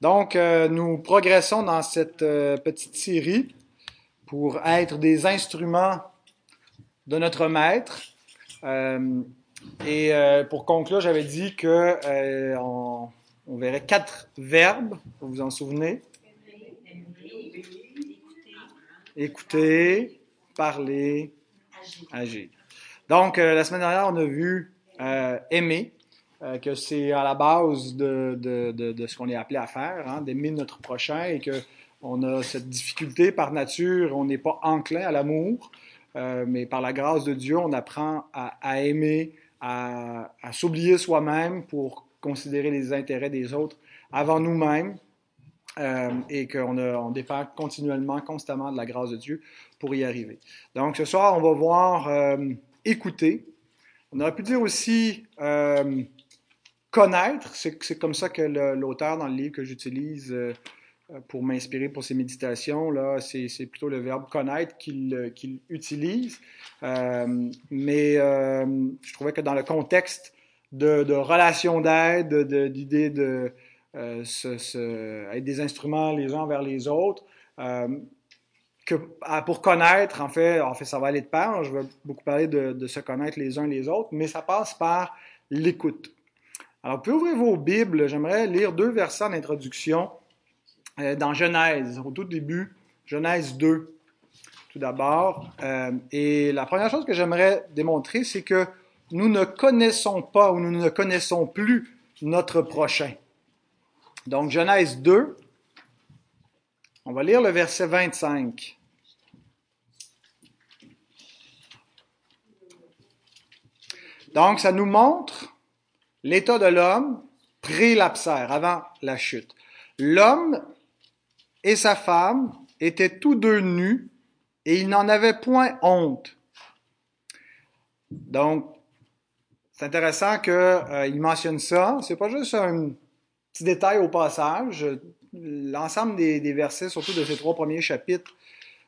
Donc, euh, nous progressons dans cette euh, petite série pour être des instruments de notre Maître. Euh, et pour conclure, j'avais dit que on, verrait quatre verbes, vous vous en souvenez? Écouter, parler, agir. Donc, la semaine dernière, on a vu aimer. Euh, que c'est à la base de, de, de, ce qu'on est appelé à faire, hein, d'aimer notre prochain et qu'on a cette difficulté par nature, on n'est pas enclin à l'amour, euh, mais par la grâce de Dieu, on apprend à, à aimer, à, à s'oublier soi-même pour considérer les intérêts des autres avant nous-mêmes euh, et qu'on on dépend continuellement, constamment de la grâce de Dieu pour y arriver. Donc ce soir, on va voir euh, écouter. On aurait pu dire aussi connaître, c'est comme ça que l'auteur dans le livre que j'utilise euh, pour m'inspirer pour ses méditations, c'est plutôt le verbe connaître qu'il euh, utilise. Euh, mais je trouvais que dans le contexte de, de relations d'aide, d'idées de, des instruments les uns vers les autres, que pour connaître, en fait, en fait, ça va aller de pair. Je vais beaucoup parler de se connaître les uns les autres, mais ça passe par l'écoute. Alors, vous pouvez ouvrir vos Bibles. J'aimerais lire deux versets en introduction euh, dans Genèse, au tout début, Genèse 2, tout d'abord. Euh, et la première chose que j'aimerais démontrer, c'est que nous ne connaissons pas ou nous ne connaissons plus notre prochain. Donc, Genèse 2, on va lire le verset 25. Donc, ça nous montre l'état de l'homme pré-lapsaire, avant la chute. L'homme et sa femme étaient tous deux nus et ils n'en avaient point honte. Donc, c'est intéressant qu'il euh, mentionne ça. C'est pas juste un petit détail au passage. L'ensemble des, versets, surtout de ces trois premiers chapitres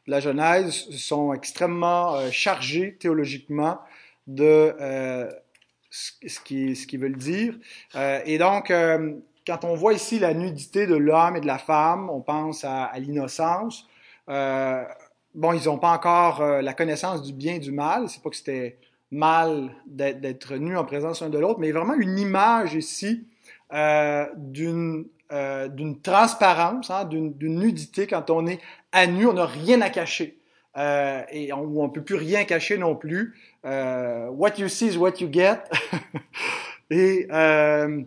de la Genèse, sont extrêmement euh, chargés théologiquement de euh, ce qu'ils ce veulent dire. Euh, et donc, euh, quand on voit ici la nudité de l'homme et de la femme, on pense à, à l'innocence. Euh, bon, ils n'ont pas encore euh, la connaissance du bien et du mal. C'est pas que c'était mal d'être nus en présence l'un de l'autre, mais vraiment une image ici euh, d'une d'une transparence, hein, d'une nudité. Quand on est à nu, on n'a rien à cacher. Et on, ne peut plus rien cacher non plus. Euh, what you see is what you get. Et euh,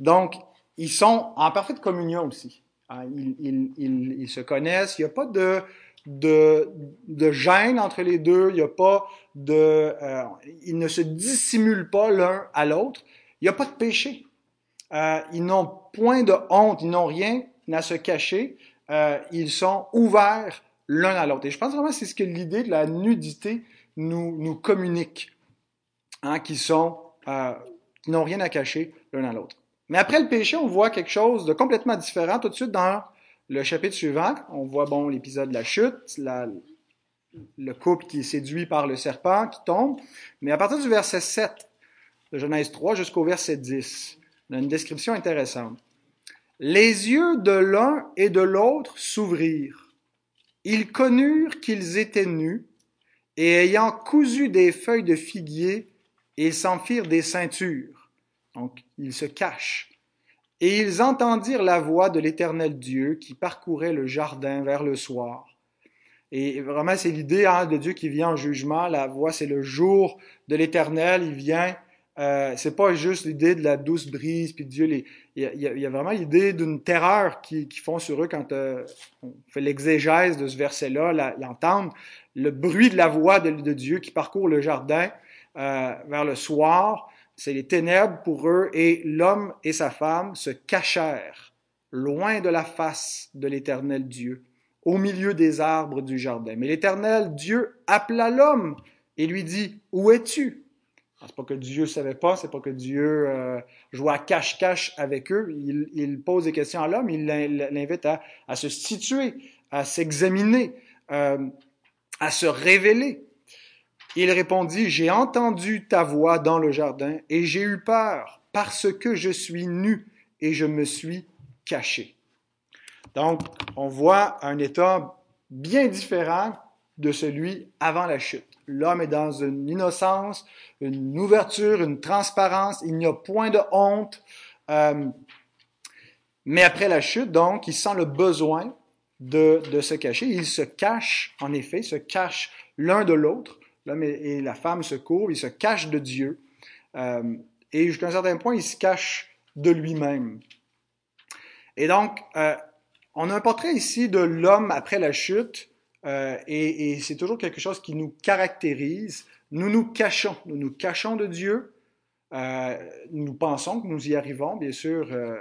donc, ils sont en parfaite communion aussi. Hein, ils, ils, ils, se connaissent. Il n'y a pas de, de, de gêne entre les deux. Il n'y a pas de, euh, ils ne se dissimulent pas l'un à l'autre. Il n'y a pas de péché. Euh, ils n'ont point de honte. Ils n'ont rien à se cacher. Euh, ils sont ouverts l'un à l'autre. Et je pense vraiment que c'est ce que l'idée de la nudité nous, nous communiquent, hein, qui sont, euh, qui n'ont rien à cacher l'un à l'autre. Mais après le péché, on voit quelque chose de complètement différent tout de suite dans le chapitre suivant. On voit, bon, l'épisode de la chute, la, le couple qui est séduit par le serpent, qui tombe. Mais à partir du verset 7 de Genèse 3 jusqu'au verset 10, on a une description intéressante. Les yeux de l'un et de l'autre s'ouvrirent. Ils connurent qu'ils étaient nus, et ayant cousu des feuilles de figuier, ils s'en firent des ceintures. Donc, ils se cachent. Et ils entendirent la voix de l'éternel Dieu qui parcourait le jardin vers le soir. Et vraiment, c'est l'idée hein, de Dieu qui vient en jugement. La voix, c'est le jour de l'éternel. Il vient. Euh, c'est pas juste l'idée de la douce brise, puis Dieu. Il, y a, vraiment l'idée d'une terreur qui, qui, font sur eux quand euh, on fait l'exégèse de ce verset-là, l'entendre le bruit de la voix de, Dieu qui parcourt le jardin euh, vers le soir. C'est les ténèbres pour eux et l'homme et sa femme se cachèrent loin de la face de l'éternel Dieu, au milieu des arbres du jardin. Mais l'éternel Dieu appela l'homme et lui dit, Où es-tu? C'est pas que Dieu savait pas, c'est pas que Dieu euh, jouait à cache-cache avec eux. Il, il, pose des questions à l'homme, il l'invite à, à, se situer, à s'examiner. Euh, à se révéler. Il répondit, J'ai entendu ta voix dans le jardin et j'ai eu peur parce que je suis nu et je me suis caché. Donc, on voit un état bien différent de celui avant la chute. L'homme est dans une innocence, une ouverture, une transparence, il n'y a point de honte. Euh, mais après la chute, donc, il sent le besoin de, de se cacher. Il se cache, en effet, se cache l'un de l'autre. L'homme et, la femme se courent, ils se cachent de Dieu. Euh, et jusqu'à un certain point, il se cache de lui-même. Et donc, euh, on a un portrait ici de l'homme après la chute, euh, et, c'est toujours quelque chose qui nous caractérise. Nous nous cachons, nous nous cachons de Dieu. Euh, nous pensons que nous y arrivons, bien sûr. Euh,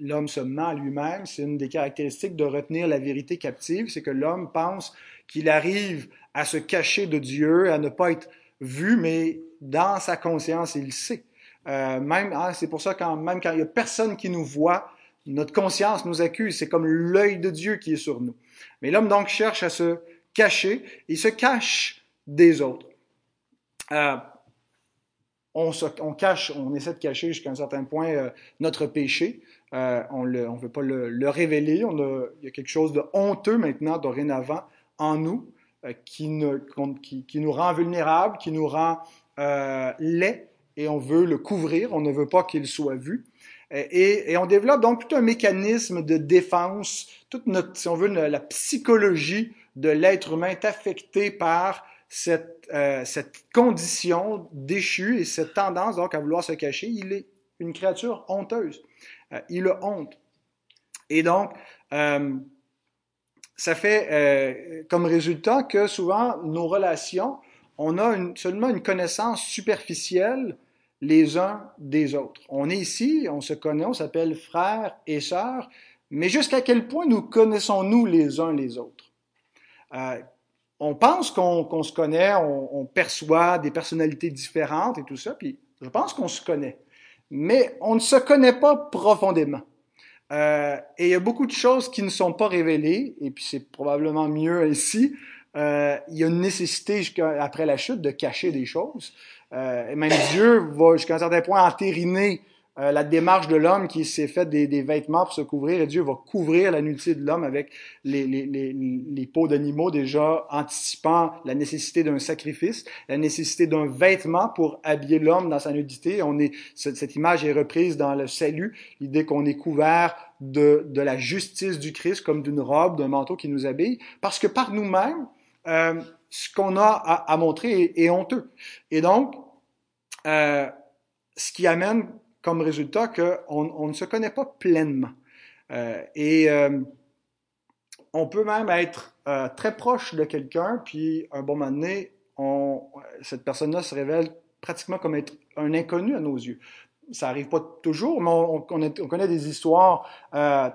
l'homme se ment à lui-même. C'est une des caractéristiques de retenir la vérité captive, c'est que l'homme pense qu'il arrive à se cacher de Dieu, à ne pas être vu, mais dans sa conscience, il sait. Même, hein, c'est pour ça quand même quand il y a personne qui nous voit, notre conscience nous accuse. C'est comme l'œil de Dieu qui est sur nous. Mais l'homme donc cherche à se cacher. Il se cache des autres. Euh, on, se, cache, on essaie de cacher jusqu'à un certain point euh, notre péché. Euh, on ne veut pas le, le révéler. Il y a quelque chose de honteux maintenant, dorénavant, en nous, qui, qui, nous rend vulnérables, qui nous rend laids, et on veut le couvrir. On ne veut pas qu'il soit vu. Et, et, on développe donc tout un mécanisme de défense, toute notre, si on veut, la psychologie de l'être humain est affectée par cette, euh, cette condition déchue et cette tendance donc à vouloir se cacher. Il est une créature honteuse. Euh, il a honte. Et donc, euh, ça fait euh, comme résultat que souvent, nos relations, on a une, seulement une connaissance superficielle les uns des autres. On est ici, on se connaît, on s'appelle frères et sœurs, mais jusqu'à quel point nous connaissons-nous les uns les autres? Euh, on pense qu'on qu se connaît, on, perçoit des personnalités différentes et tout ça, puis je pense qu'on se connaît mais on ne se connaît pas profondément. Euh, et il y a beaucoup de choses qui ne sont pas révélées, et puis c'est probablement mieux ici. Euh, il y a une nécessité après la chute de cacher des choses. Euh, et même Dieu va jusqu'à un certain point entériner euh, la démarche de l'homme qui s'est fait des, des, vêtements pour se couvrir, et Dieu va couvrir la nudité de l'homme avec les, les, les, les peaux d'animaux, déjà anticipant la nécessité d'un sacrifice, la nécessité d'un vêtement pour habiller l'homme dans sa nudité. On est, cette, image est reprise dans le salut, l'idée qu'on est couvert de, de la justice du Christ comme d'une robe, d'un manteau qui nous habille, parce que par nous-mêmes, euh, ce qu'on a à, montrer est, honteux. Et donc, euh, ce qui amène comme résultat qu'on on ne se connaît pas pleinement. Euh, et euh, on peut même être très proche de quelqu'un, puis un bon moment donné, on, cette personne-là se révèle pratiquement comme être un inconnu à nos yeux. Ça arrive pas toujours, mais on, on, on connaît des histoires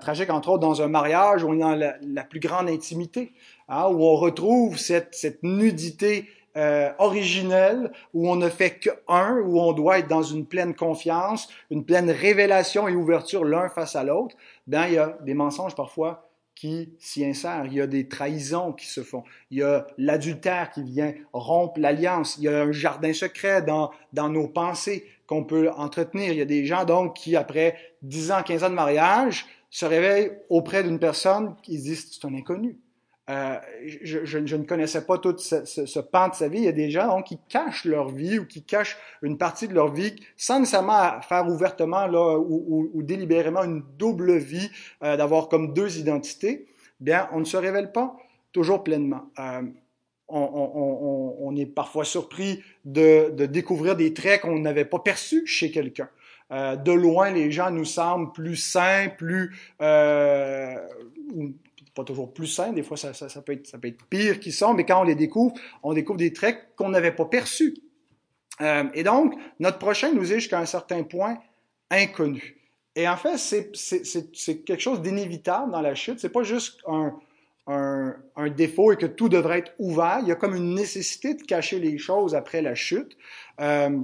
tragiques, entre autres dans un mariage où on est dans la plus grande intimité, hein, où on retrouve cette, cette nudité euh, originel, où on ne fait qu'un, où on doit être dans une pleine confiance, une pleine révélation et ouverture l'un face à l'autre, ben il y a des mensonges parfois qui s'y insèrent. Il y a des trahisons qui se font. Il y a l'adultère qui vient rompre l'alliance. Il y a un jardin secret dans, dans nos pensées qu'on peut entretenir. Il y a des gens donc qui, après 10 ans, 15 ans de mariage, se réveillent auprès d'une personne qui disent c'est un inconnu. Euh, je, je, je, ne connaissais pas tout ce, ce, ce, pan de sa vie. Il y a des gens donc, qui cachent leur vie ou qui cachent une partie de leur vie sans nécessairement faire ouvertement là, ou, ou, ou délibérément une double vie, euh, d'avoir comme deux identités. Bien, on ne se révèle pas toujours pleinement. Euh, on, on, on, est parfois surpris de, de découvrir des traits qu'on n'avait pas perçus chez quelqu'un. Euh, de loin, les gens nous semblent plus sains, plus euh, pas toujours plus sain, des fois ça, peut être, pire qu'ils sont, mais quand on les découvre, on découvre des traits qu'on n'avait pas perçus. Euh, et donc, notre prochain nous est jusqu'à un certain point inconnu. Et en fait, c'est quelque chose d'inévitable dans la chute. C'est pas juste un, défaut et que tout devrait être ouvert. Il y a comme une nécessité de cacher les choses après la chute. Euh,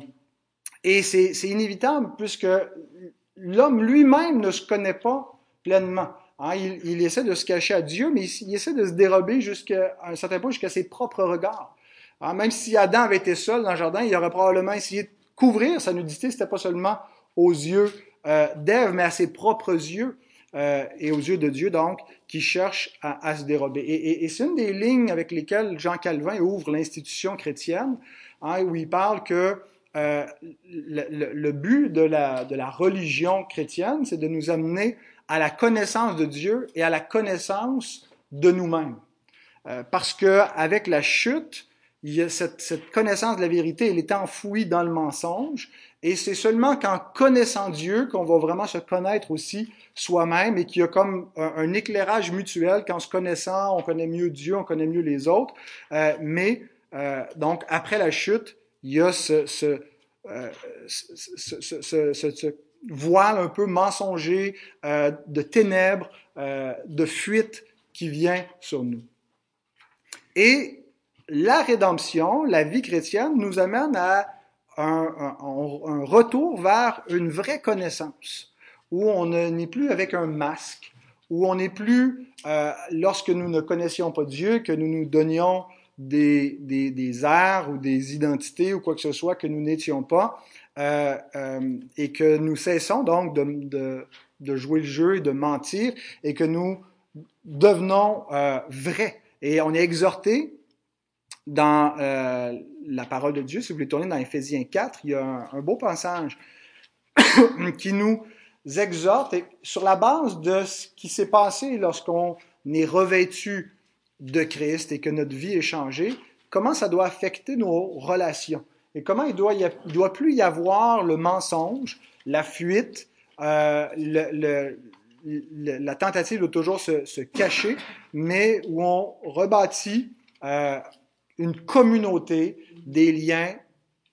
et c'est inévitable puisque l'homme lui-même ne se connaît pas pleinement. Hein, il, essaie de se cacher à Dieu, mais il, essaie de se dérober jusqu'à un certain point, jusqu'à ses propres regards. Hein, même si Adam avait été seul dans le jardin, il aurait probablement essayé de couvrir sa nudité. C'était pas seulement aux yeux euh, d'Ève, mais à ses propres yeux. euh, et aux yeux de Dieu, donc, qui cherchent à, se dérober. Et, c'est une des lignes avec lesquelles Jean Calvin ouvre l'institution chrétienne, hein, où il parle que euh, le, but de la religion chrétienne, c'est de nous amener à la connaissance de Dieu et à la connaissance de nous-mêmes. Euh, parce que avec la chute, cette, connaissance de la vérité, elle est enfouie dans le mensonge, et c'est seulement qu'en connaissant Dieu qu'on va vraiment se connaître aussi soi-même et qu'il y a comme un, éclairage mutuel qu'en se connaissant, on connaît mieux Dieu, on connaît mieux les autres. Euh, mais euh, donc après la chute, il y a ce voile un peu mensonger euh, de ténèbres, euh, de fuite qui vient sur nous. Et la rédemption, la vie chrétienne, nous amène à un, retour vers une vraie connaissance, où on n'est plus avec un masque, où on n'est plus, euh, lorsque nous ne connaissions pas Dieu, que nous nous donnions des, des, des airs ou des identités ou quoi que ce soit que nous n'étions pas, euh, euh, et que nous cessons donc de, jouer le jeu et de mentir, et que nous devenons euh, vrais. Et on est exhorté dans la parole de Dieu, si vous voulez tourner dans Éphésiens 4, il y a un, beau passage qui nous exhorte et sur la base de ce qui s'est passé lorsqu'on est revêtu de Christ et que notre vie est changée, comment ça doit affecter nos relations? Et comment il doit, il doit plus y avoir le mensonge, la fuite, euh, le, le, la tentative de toujours se, se, cacher, mais où on rebâtit euh, une communauté, des liens,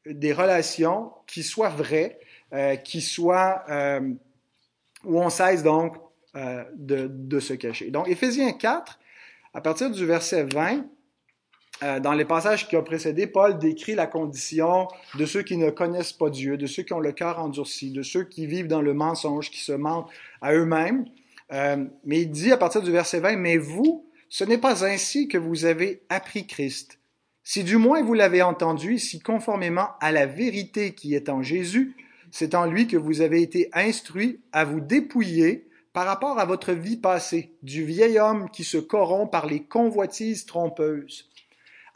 des relations qui soient vraies, euh, qui soient euh, où on cesse donc euh, de, de, se cacher. Donc, Éphésiens 4, à partir du verset 20, euh, dans les passages qui ont précédé, Paul décrit la condition de ceux qui ne connaissent pas Dieu, de ceux qui ont le cœur endurci, de ceux qui vivent dans le mensonge, qui se mentent à eux-mêmes. Euh, mais il dit à partir du verset 20, Mais vous, ce n'est pas ainsi que vous avez appris Christ. Si du moins vous l'avez entendu, si conformément à la vérité qui est en Jésus, c'est en lui que vous avez été instruits à vous dépouiller par rapport à votre vie passée, du vieil homme qui se corrompt par les convoitises trompeuses,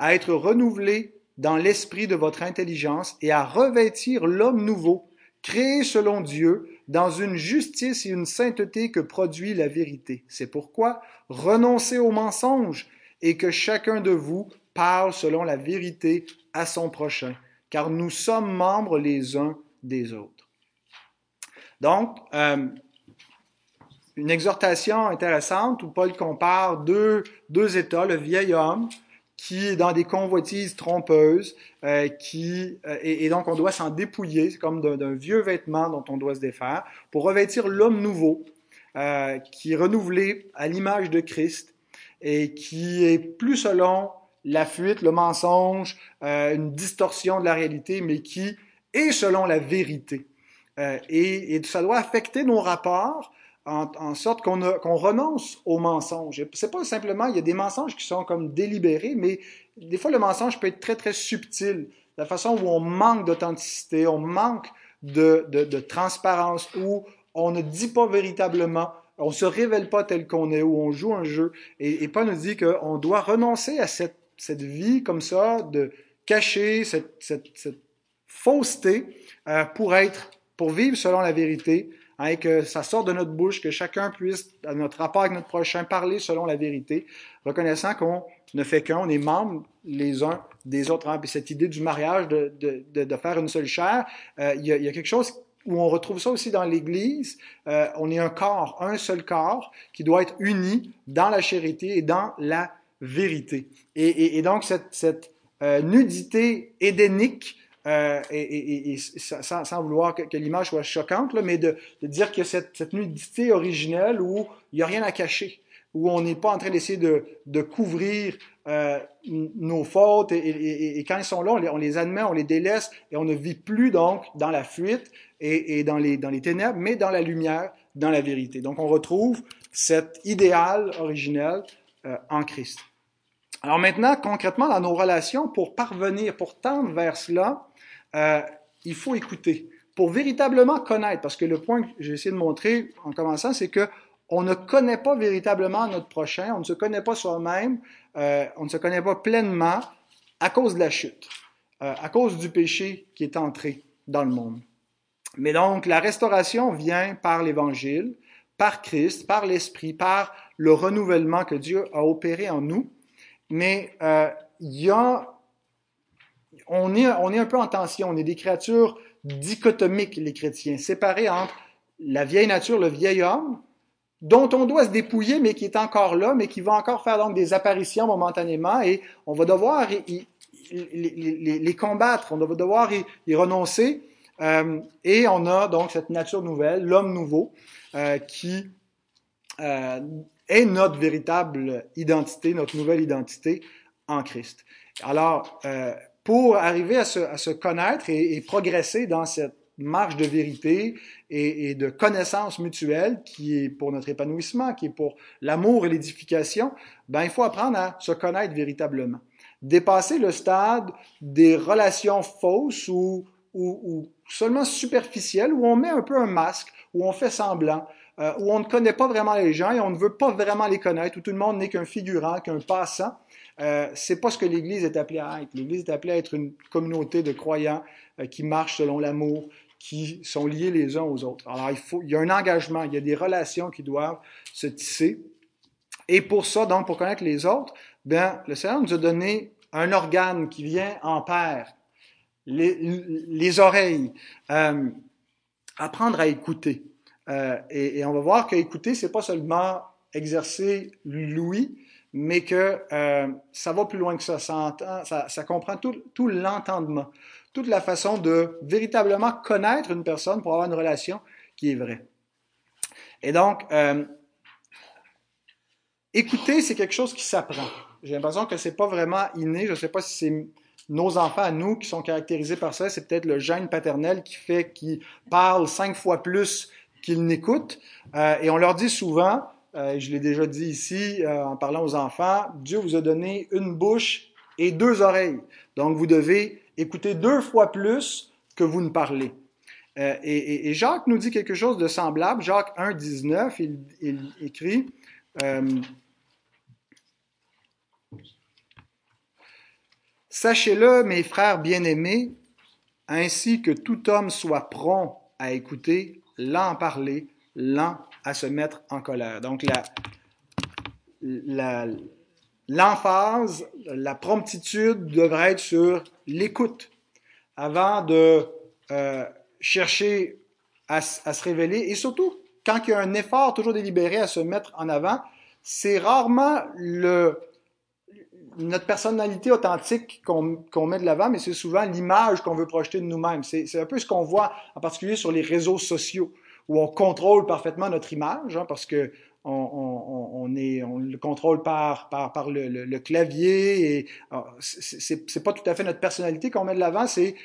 à être renouvelé dans l'esprit de votre intelligence et à revêtir l'homme nouveau, créé selon Dieu, dans une justice et une sainteté que produit la vérité. C'est pourquoi renoncez au mensonge et que chacun de vous parle selon la vérité à son prochain, car nous sommes membres les uns des autres. Donc, euh, une exhortation intéressante où Paul compare deux, deux états, le vieil homme qui est dans des convoitises trompeuses, euh, qui euh, et, donc on doit s'en dépouiller, c'est comme d'un vieux vêtement dont on doit se défaire, pour revêtir l'homme nouveau, euh, qui est renouvelé à l'image de Christ et qui est plus selon la fuite, le mensonge, une distorsion de la réalité, mais qui est selon la vérité. Et, ça doit affecter nos rapports en, sorte qu'on renonce au mensonge. C'est pas simplement, il y a des mensonges qui sont comme délibérés, mais des fois le mensonge peut être très très subtil. La façon où on manque d'authenticité, on manque de, de, transparence, où on ne dit pas véritablement on se révèle pas tel qu'on est, où on joue un jeu. Et, et Paul nous dit qu'on doit renoncer à cette cette vie comme ça, de cacher cette fausseté euh, pour être, pour vivre selon la vérité, hein, que ça sorte de notre bouche, que chacun puisse, à notre rapport avec notre prochain, parler selon la vérité, reconnaissant qu'on ne fait qu'un, on est membres les uns des autres. Hein, puis cette idée du mariage, de, de, faire une seule chair, euh, il, y a, quelque chose où on retrouve ça aussi dans l'Église. Euh, on est un corps, un seul corps, qui doit être uni dans la charité et dans la vérité. Et, donc, cette, cette euh, nudité édénique, euh, et, et, sans, sans, vouloir que, l'image soit choquante, là, mais de, de dire que cette, cette, nudité originelle où il n'y a rien à cacher, où on n'est pas en train d'essayer de, de couvrir euh, nos fautes, et, quand ils sont là, on les, on les, admet, on les délaisse, et on ne vit plus donc dans la fuite et, dans, les, dans les ténèbres, mais dans la lumière, dans la vérité. Donc on retrouve cet idéal originel euh, en Christ. Alors maintenant, concrètement, dans nos relations, pour parvenir, pour tendre vers cela, euh, il faut écouter. Pour véritablement connaître, parce que le point que j'ai essayé de montrer en commençant, c'est que on ne connaît pas véritablement notre prochain, on ne se connaît pas soi-même, euh, on ne se connaît pas pleinement à cause de la chute, euh, à cause du péché qui est entré dans le monde. Mais donc, la restauration vient par l'Évangile, par Christ, par l'Esprit, par le renouvellement que Dieu a opéré en nous. Mais euh, il y a, on est, on est un peu en tension, on est des créatures dichotomiques, les chrétiens, séparés entre la vieille nature, le vieil homme, dont on doit se dépouiller, mais qui est encore là, mais qui va encore faire donc des apparitions momentanément, et on va devoir y, les, combattre, on va devoir y, renoncer. Euh, et on a donc cette nature nouvelle, l'homme nouveau, euh, qui euh, est notre véritable identité, notre nouvelle identité en Christ. Alors, pour arriver à se, à se connaître et, et, progresser dans cette marche de vérité et, et, de connaissance mutuelle qui est pour notre épanouissement, qui est pour l'amour et l'édification, ben il faut apprendre à se connaître véritablement. Dépasser le stade des relations fausses ou, ou, ou seulement superficielles, où on met un peu un masque, où on fait semblant, euh, où on ne connaît pas vraiment les gens et on ne veut pas vraiment les connaître, où tout le monde n'est qu'un figurant, qu'un passant. Euh, c'est pas ce que l'Église est appelée à être. L'Église est appelée à être une communauté de croyants euh, qui marchent selon l'amour, qui sont liés les uns aux autres. Alors il faut, il y a un engagement, il y a des relations qui doivent se tisser. Et pour ça, donc pour connaître les autres, ben le Seigneur nous a donné un organe qui vient en paire, les, les oreilles, euh, apprendre à écouter. Euh, et, on va voir que écouter, c'est pas seulement exercer l'ouïe, mais que euh, ça va plus loin que ça. Ça, comprend tout, l'entendement, toute la façon de véritablement connaître une personne pour avoir une relation qui est vraie. Et donc, euh, écouter, c'est quelque chose qui s'apprend. J'ai l'impression que c'est pas vraiment inné. Je sais pas si c'est nos enfants à nous qui sont caractérisés par ça. C'est peut-être le gène paternel qui fait qu'ils parlent cinq fois plus qu'ils n'écoutent. Euh, et on leur dit souvent, euh, je l'ai déjà dit ici euh, en parlant aux enfants, Dieu vous a donné une bouche et deux oreilles. Donc vous devez écouter deux fois plus que vous ne parlez. Euh, et, Jacques nous dit quelque chose de semblable. Jacques 1, 19, il, il écrit Sachez-le, mes frères bien-aimés, ainsi que tout homme soit prompt à écouter, lent à parler, lent à se mettre en colère. Donc, l'emphase, la promptitude devrait être sur l'écoute avant de euh, chercher à, à, se révéler. Et surtout, quand il y a un effort toujours délibéré à se mettre en avant, c'est rarement le, notre personnalité authentique qu'on qu met de l'avant, mais c'est souvent l'image qu'on veut projeter de nous-mêmes. C'est un peu ce qu'on voit en particulier sur les réseaux sociaux, où on contrôle parfaitement notre image, hein, parce que on, on, on, est, on le contrôle par, par, par le, le, clavier. Et c'est pas tout à fait notre personnalité qu'on met de l'avant, c'est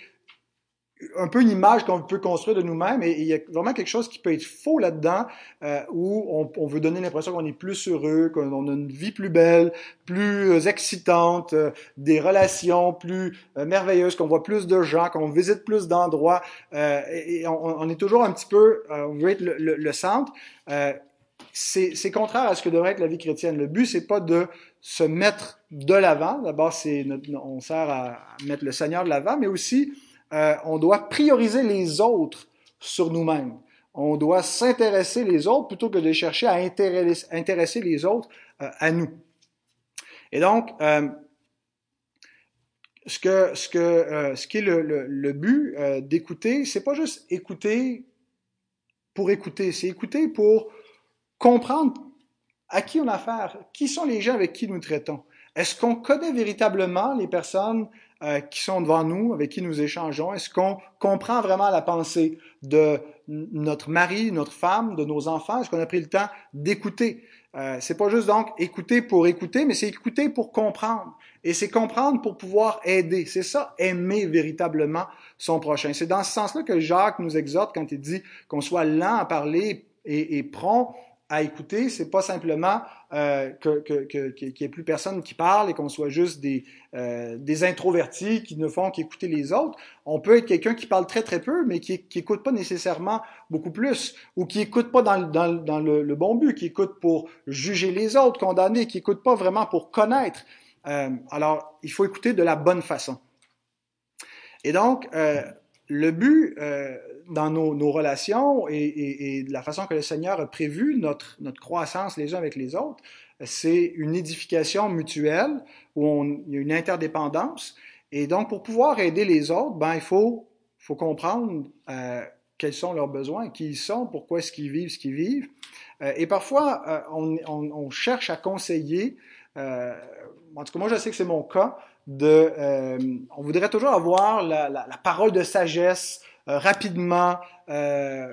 un peu une image qu'on peut construire de nous-mêmes et il y a vraiment quelque chose qui peut être faux là-dedans euh, où on, veut donner l'impression qu'on est plus heureux, qu'on a une vie plus belle, plus euh, excitante, euh, des relations plus merveilleuses, qu'on voit plus de gens, qu'on visite plus d'endroits et, on, est toujours un petit peu, on veut être le, le, le centre. c'est contraire à ce que devrait être la vie chrétienne. Le but c'est pas de se mettre de l'avant. D'abord c'est on sert à mettre le Seigneur de l'avant, mais aussi euh, on doit prioriser les autres sur nous-mêmes. On doit s'intéresser les autres plutôt que de chercher à intéresser, les autres euh, à nous. Et donc, euh, ce qui est le but euh, d'écouter, c'est pas juste écouter pour écouter, c'est écouter pour comprendre à qui on a affaire, qui sont les gens avec qui nous traitons. Est-ce qu'on connaît véritablement les personnes euh, qui sont devant nous, avec qui nous échangeons? Est-ce qu'on comprend vraiment la pensée de notre mari, notre femme, de nos enfants? Est-ce qu'on a pris le temps d'écouter? Euh, c'est pas juste donc écouter pour écouter, mais c'est écouter pour comprendre. Et c'est comprendre pour pouvoir aider. C'est ça, aimer véritablement son prochain. C'est dans ce sens-là que Jacques nous exhorte quand il dit qu'on soit lent à parler et, et prompt à écouter, c'est pas simplement euh, que, que, que, qu'il n'y ait plus personne qui parle et qu'on soit juste des, euh, des introvertis qui ne font qu'écouter les autres. On peut être quelqu'un qui parle très très peu, mais qui, qui écoute pas nécessairement beaucoup plus, ou qui écoute pas dans, dans, dans le, le, bon but, qui écoute pour juger les autres, condamner, qui écoute pas vraiment pour connaître. Euh, alors, il faut écouter de la bonne façon. Et donc, euh, le but euh, dans nos, nos relations et, et, et, de la façon que le Seigneur a prévu notre, notre croissance les uns avec les autres, c'est une édification mutuelle où on, il y a une interdépendance. Et donc, pour pouvoir aider les autres, ben, il faut, faut comprendre euh, quels sont leurs besoins, qui ils sont, pourquoi est-ce qu'ils vivent ce qu'ils vivent. Euh, et parfois, euh, on, on, on, cherche à conseiller, euh, en tout cas, moi, je sais que c'est mon cas, euh, on voudrait toujours avoir la, parole de sagesse euh, rapidement, euh,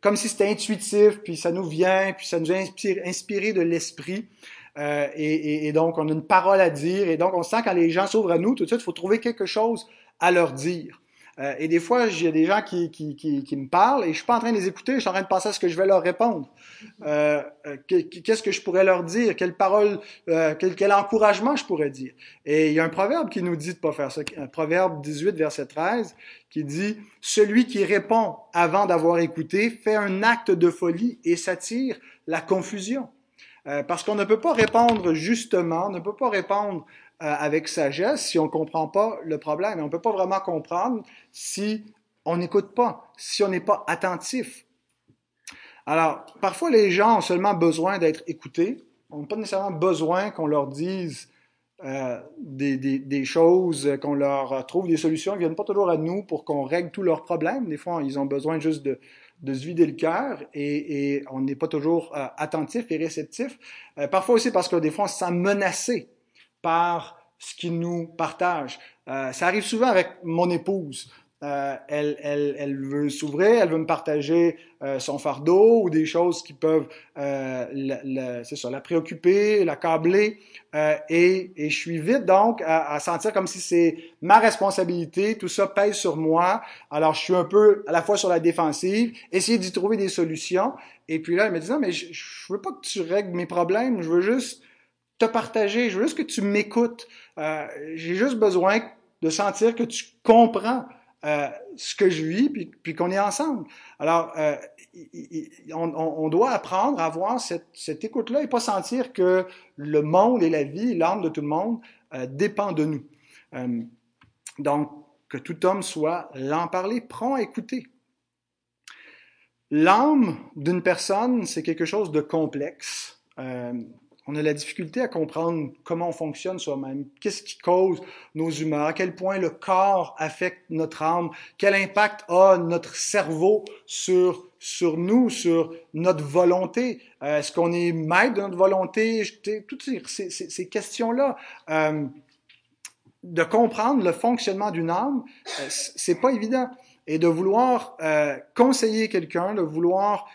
comme si c'était intuitif, puis ça nous vient, puis ça nous a inspiré, de l'esprit. Et, et, et, donc, on a une parole à dire. Et donc, on sent quand les gens s'ouvrent à nous, tout de suite, il faut trouver quelque chose à leur dire. Euh, et des fois, a des gens qui, qui, qui, qui, me parlent et je suis pas en train de les écouter, je suis en train de penser à ce que je vais leur répondre. Euh, euh Qu'est-ce que je pourrais leur dire? Quelle parole, euh, quel, quel, encouragement je pourrais dire? Et il y a un proverbe qui nous dit de pas faire ça. Un proverbe 18, verset 13, qui dit « Celui qui répond avant d'avoir écouté fait un acte de folie et s'attire la confusion. Euh, parce qu'on ne peut pas répondre justement, ne peut pas répondre avec sagesse si on ne comprend pas le problème. Et on ne peut pas vraiment comprendre si on n'écoute pas, si on n'est pas attentif. Alors, parfois, les gens ont seulement besoin d'être écoutés. On n'a pas nécessairement besoin qu'on leur dise euh, des, des, des, choses, qu'on leur trouve des solutions. Ils viennent pas toujours à nous pour qu'on règle tous leurs problèmes. Des fois, ils ont besoin juste de, de se vider le cœur et, et on n'est pas toujours euh, attentif et réceptif. Euh, parfois aussi parce que des fois, on se sent menacé par ce qu'il nous partage. Euh, ça arrive souvent avec mon épouse. Euh, elle, elle, elle, veut s'ouvrir, elle veut me partager euh, son fardeau ou des choses qui peuvent, euh, la, c'est ça, la préoccuper, l'accabler. Euh, et, et, je suis vite donc à, à sentir comme si c'est ma responsabilité, tout ça pèse sur moi. Alors je suis un peu à la fois sur la défensive, essayer d'y trouver des solutions. Et puis là, elle me dit non, mais je, je veux pas que tu règles mes problèmes, je veux juste te partager, je veux juste que tu m'écoutes. Euh, j'ai juste besoin de sentir que tu comprends euh, ce que je vis, puis, puis qu'on est ensemble. Alors, euh, on, on, doit apprendre à avoir cette, cette écoute-là et pas sentir que le monde et la vie, l'âme de tout le monde euh, dépend de nous. Euh, donc, que tout homme soit l'en parler, prend à écouter. L'âme d'une personne, c'est quelque chose de complexe. On a la difficulté à comprendre comment on fonctionne soi-même, qu'est-ce qui cause nos humeurs, à quel point le corps affecte notre âme, quel impact a notre cerveau sur sur nous, sur notre volonté? Euh, Est-ce qu'on est maître de notre volonté? Toutes ces, ces, ces questions-là. Euh, de comprendre le fonctionnement d'une âme, euh, c'est pas évident. Et de vouloir euh, conseiller quelqu'un, de vouloir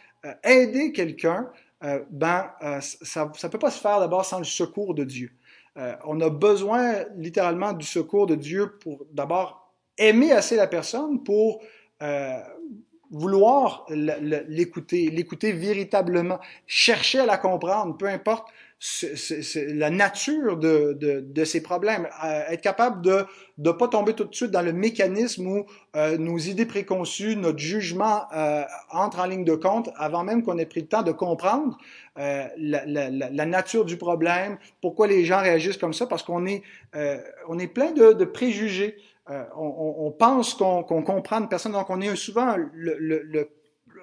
aider quelqu'un, euh, ben, euh, ça ne peut pas se faire d'abord sans le secours de Dieu. Euh, on a besoin littéralement du secours de Dieu pour d'abord aimer assez la personne pour vouloir l'écouter, l'écouter véritablement, chercher à la comprendre, peu importe c'est la nature de, de, de, ces problèmes. Euh, être capable de ne pas tomber tout de suite dans le mécanisme où euh, nos idées préconçues, notre jugement euh, entre en ligne de compte avant même qu'on ait pris le temps de comprendre euh, la, la, la, nature du problème, pourquoi les gens réagissent comme ça, parce qu'on est, euh, on est plein de, de préjugés. On, on, pense qu'on qu comprend une personne, donc on est souvent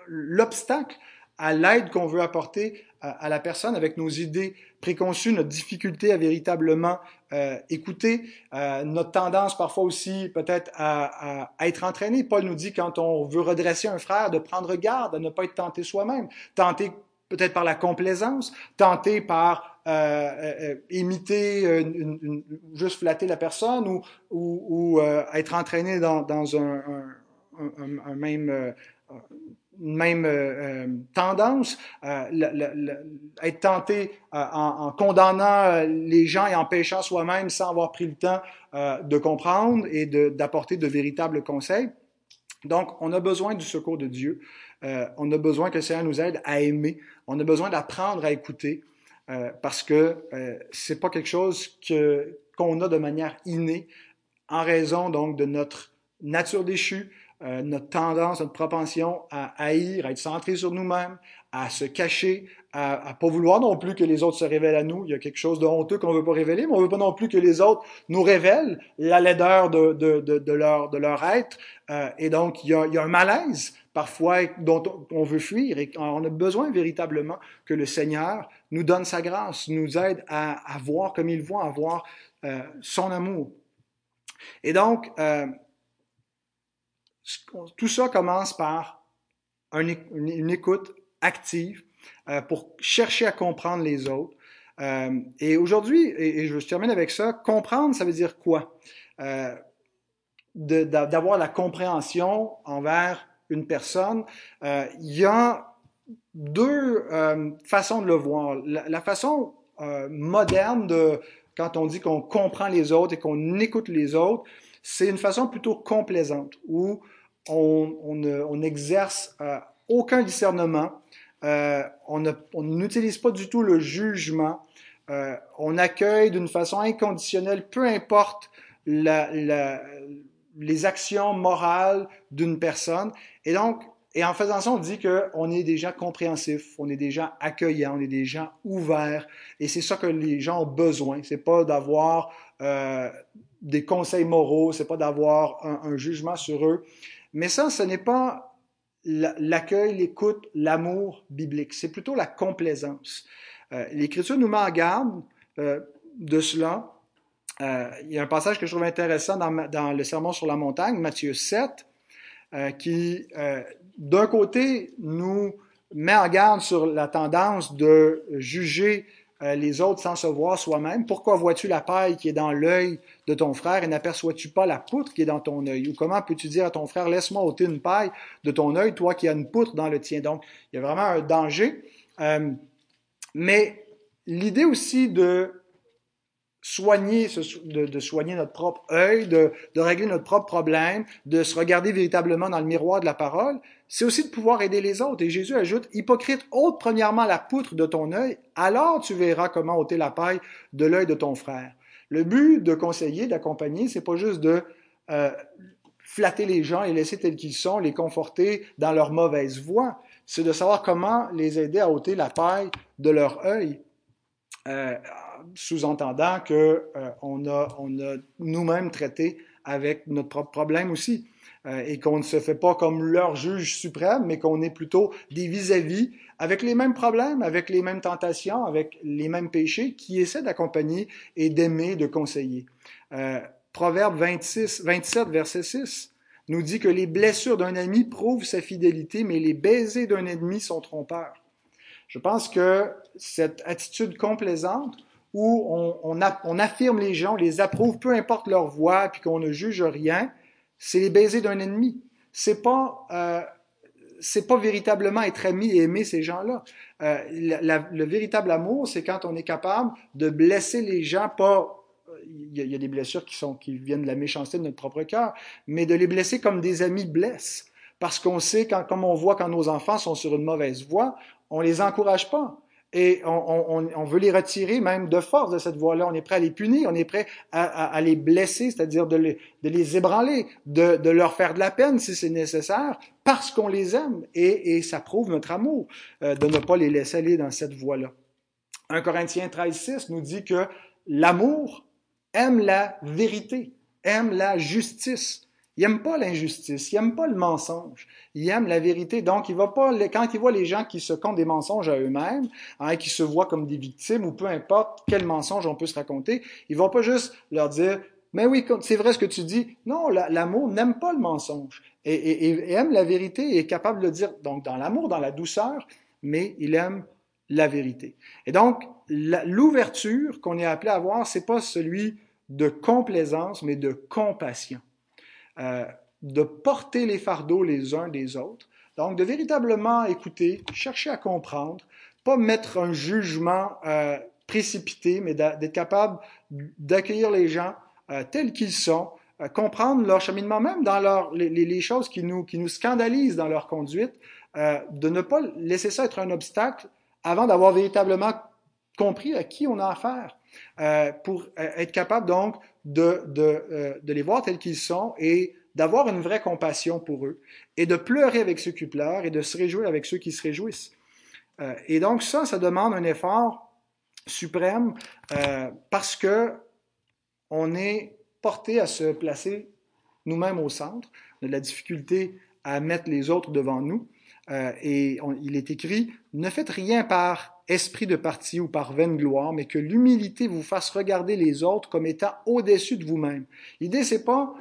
l'obstacle à l'aide qu'on veut apporter à, la personne avec nos idées préconçu, notre difficulté à véritablement euh, écouter, euh, notre tendance parfois aussi peut-être à, à, à, être entraîné. Paul nous dit quand on veut redresser un frère de prendre garde, à ne pas être tenté soi-même, tenté peut-être par la complaisance, tenté par euh, euh, euh imiter, une, une, juste flatter la personne ou, ou, ou euh, être entraîné dans, dans un, un, un, un même même euh, euh, tendance, euh, être tenté en, condamnant les gens et en péchant soi-même sans avoir pris le temps de comprendre et d'apporter de, de, véritables conseils. Donc, on a besoin du secours de Dieu. on a besoin que le Seigneur nous aide à aimer. On a besoin d'apprendre à écouter parce que c'est pas quelque chose que qu'on a de manière innée en raison donc de notre nature déchue, euh, notre tendance, notre propension à haïr, à être centré sur nous-mêmes, à se cacher, à, à pas vouloir non plus que les autres se révèlent à nous. Il y a quelque chose de honteux qu'on veut pas révéler, mais on veut pas non plus que les autres nous révèlent la laideur de, de, de, leur, de leur être. Euh, et donc, il y, a, il y a un malaise parfois dont on veut fuir et on a besoin véritablement que le Seigneur nous donne sa grâce, nous aide à, à voir comme il voit, à voir euh, son amour. Et donc, euh, tout ça commence par une, écoute active euh, pour chercher à comprendre les autres. Euh, et aujourd'hui, et, je termine avec ça, comprendre, ça veut dire quoi? Euh, D'avoir la compréhension envers une personne. Il y a deux façons de le voir. La, façon moderne de quand on dit qu'on comprend les autres et qu'on écoute les autres, c'est une façon plutôt complaisante on, n'exerce euh, aucun discernement, euh, on n'utilise pas du tout le jugement, euh, on accueille d'une façon inconditionnelle, peu importe les actions morales d'une personne. Et donc, et en faisant ça, on dit qu'on est déjà compréhensif, on est déjà accueillant, on est déjà ouvert. Et c'est ça que les gens ont besoin. C'est pas d'avoir des conseils moraux, c'est pas d'avoir un, jugement sur eux. Mais ça, ce n'est pas l'accueil, l'écoute, l'amour biblique. C'est plutôt la complaisance. Euh, L'Écriture nous met en garde euh, de cela. Euh, il y a un passage que je trouve intéressant dans, le Sermon sur la montagne, Matthieu 7, qui, d'un côté, nous met en garde sur la tendance de juger euh, les autres sans se voir soi-même? Pourquoi vois-tu la paille qui est dans l'œil de ton frère et n'aperçois-tu pas la poutre qui est dans ton œil? Ou comment peux-tu dire à ton frère, laisse-moi ôter une paille de ton œil, toi qui as une poutre dans le tien? Donc, il y a vraiment un danger. Euh, mais l'idée aussi de soigner, de, soigner notre propre œil, de, régler notre propre problème, de se regarder véritablement dans le miroir de la parole, c'est aussi de pouvoir aider les autres. Et Jésus ajoute, hypocrite, ôte premièrement la poutre de ton œil, alors tu verras comment ôter la paille de l'œil de ton frère. Le but de conseiller, d'accompagner, c'est pas juste de euh, flatter les gens et laisser tels qu'ils sont, les conforter dans leur mauvaise voie. C'est de savoir comment les aider à ôter la paille de leur œil. Euh, sous-entendant que euh, on a, on a nous-mêmes traité avec notre propre problème aussi. Euh, et qu'on ne se fait pas comme leur juge suprême, mais qu'on est plutôt des vis-à-vis avec les mêmes problèmes, avec les mêmes tentations, avec les mêmes péchés, qui essaient d'accompagner et d'aimer, de conseiller. Euh, Proverbe 26, 27, verset 6 nous dit que les blessures d'un ami prouvent sa fidélité, mais les baisers d'un ennemi sont trompeurs. Je pense que cette attitude complaisante où on, on, on, affirme les gens, on les approuve, peu importe leur voix, puis qu'on ne juge rien, c'est les baisers d'un ennemi. C'est pas euh, c'est pas véritablement être ami et aimer ces gens-là. Euh, le véritable amour, c'est quand on est capable de blesser les gens, pas il y, a, des blessures qui sont qui viennent de la méchanceté de notre propre cœur, mais de les blesser comme des amis blessent, parce qu'on sait quand, comme on voit quand nos enfants sont sur une mauvaise voie, on les encourage pas et on, veut les retirer même de force de cette voie-là. On est prêt à les punir, on est prêt à, les blesser, c'est-à-dire de les, de les ébranler, de, leur faire de la peine si c'est nécessaire, parce qu'on les aime. Et, ça prouve notre amour euh, de ne pas les laisser aller dans cette voie-là. 1 Corinthiens 13, 6 nous dit que l'amour aime la vérité, aime la justice. Il n'aime pas l'injustice, il n'aime pas le mensonge, il aime la vérité. Donc, il va pas, quand il voit les gens qui se comptent des mensonges à eux-mêmes, hein, qui se voient comme des victimes, ou peu importe quel mensonge on peut se raconter, il va pas juste leur dire, mais oui, c'est vrai ce que tu dis. Non, l'amour n'aime pas le mensonge et, aime la vérité et est capable de dire, donc dans l'amour, dans la douceur, mais il aime la vérité. Et donc, l'ouverture qu'on est appelé à avoir, c'est pas celui de complaisance, mais de compassion. Euh, de porter les fardeaux les uns des autres. Donc, de véritablement écouter, chercher à comprendre, pas mettre un jugement euh, précipité, mais d'être capable d'accueillir les gens euh, tels qu'ils sont, comprendre leur cheminement, même dans les, choses qui nous, qui nous scandalisent dans leur conduite, de ne pas laisser ça être un obstacle avant d'avoir véritablement compris à qui on a affaire, pour être capable donc de, de, les voir tels qu'ils sont et d'avoir une vraie compassion pour eux, et de pleurer avec ceux qui pleurent et de se réjouir avec ceux qui se réjouissent. et donc ça, ça demande un effort suprême parce que on est porté à se placer nous-mêmes au centre. De la difficulté à mettre les autres devant nous. Euh, et il est écrit, ne faites rien par esprit de parti ou par vaine gloire, mais que l'humilité vous fasse regarder les autres comme étant au-dessus de vous-même. L'idée, c'est pas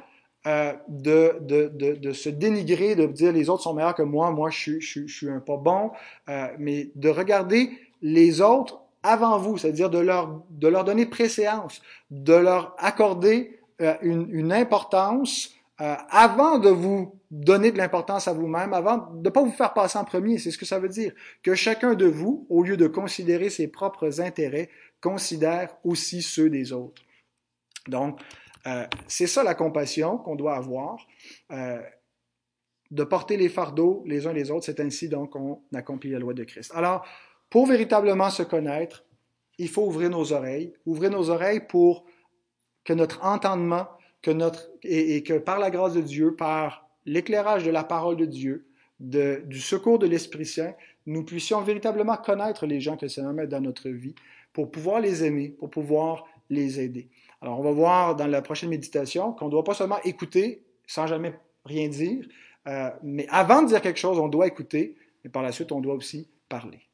euh, de, de, de, de, se dénigrer, de dire les autres sont meilleurs que moi, moi je, je, je suis un pas bon, euh, mais de regarder les autres avant vous, c'est-à-dire de leur, de leur donner préséance, de leur accorder euh, une, une, importance euh, avant de vous donner de l'importance à vous-même, avant de ne pas vous faire passer en premier. C'est ce que ça veut dire. Que chacun de vous, au lieu de considérer ses propres intérêts, considère aussi ceux des autres. Donc, euh, c'est ça la compassion qu'on doit avoir. Euh, de porter les fardeaux les uns les autres, c'est ainsi donc qu'on accomplit la loi de Christ. Alors, pour véritablement se connaître, il faut ouvrir nos oreilles, ouvrir nos oreilles pour que notre entendement que et, que par la grâce de Dieu, par l'éclairage de la parole de Dieu, du secours de l'Esprit Saint, nous puissions véritablement connaître les gens que le Seigneur met dans notre vie pour pouvoir les aimer, pour pouvoir les aider. Alors, on va voir dans la prochaine méditation qu'on ne doit pas seulement écouter sans jamais rien dire, euh, mais avant de dire quelque chose, on doit écouter, et par la suite, on doit aussi parler.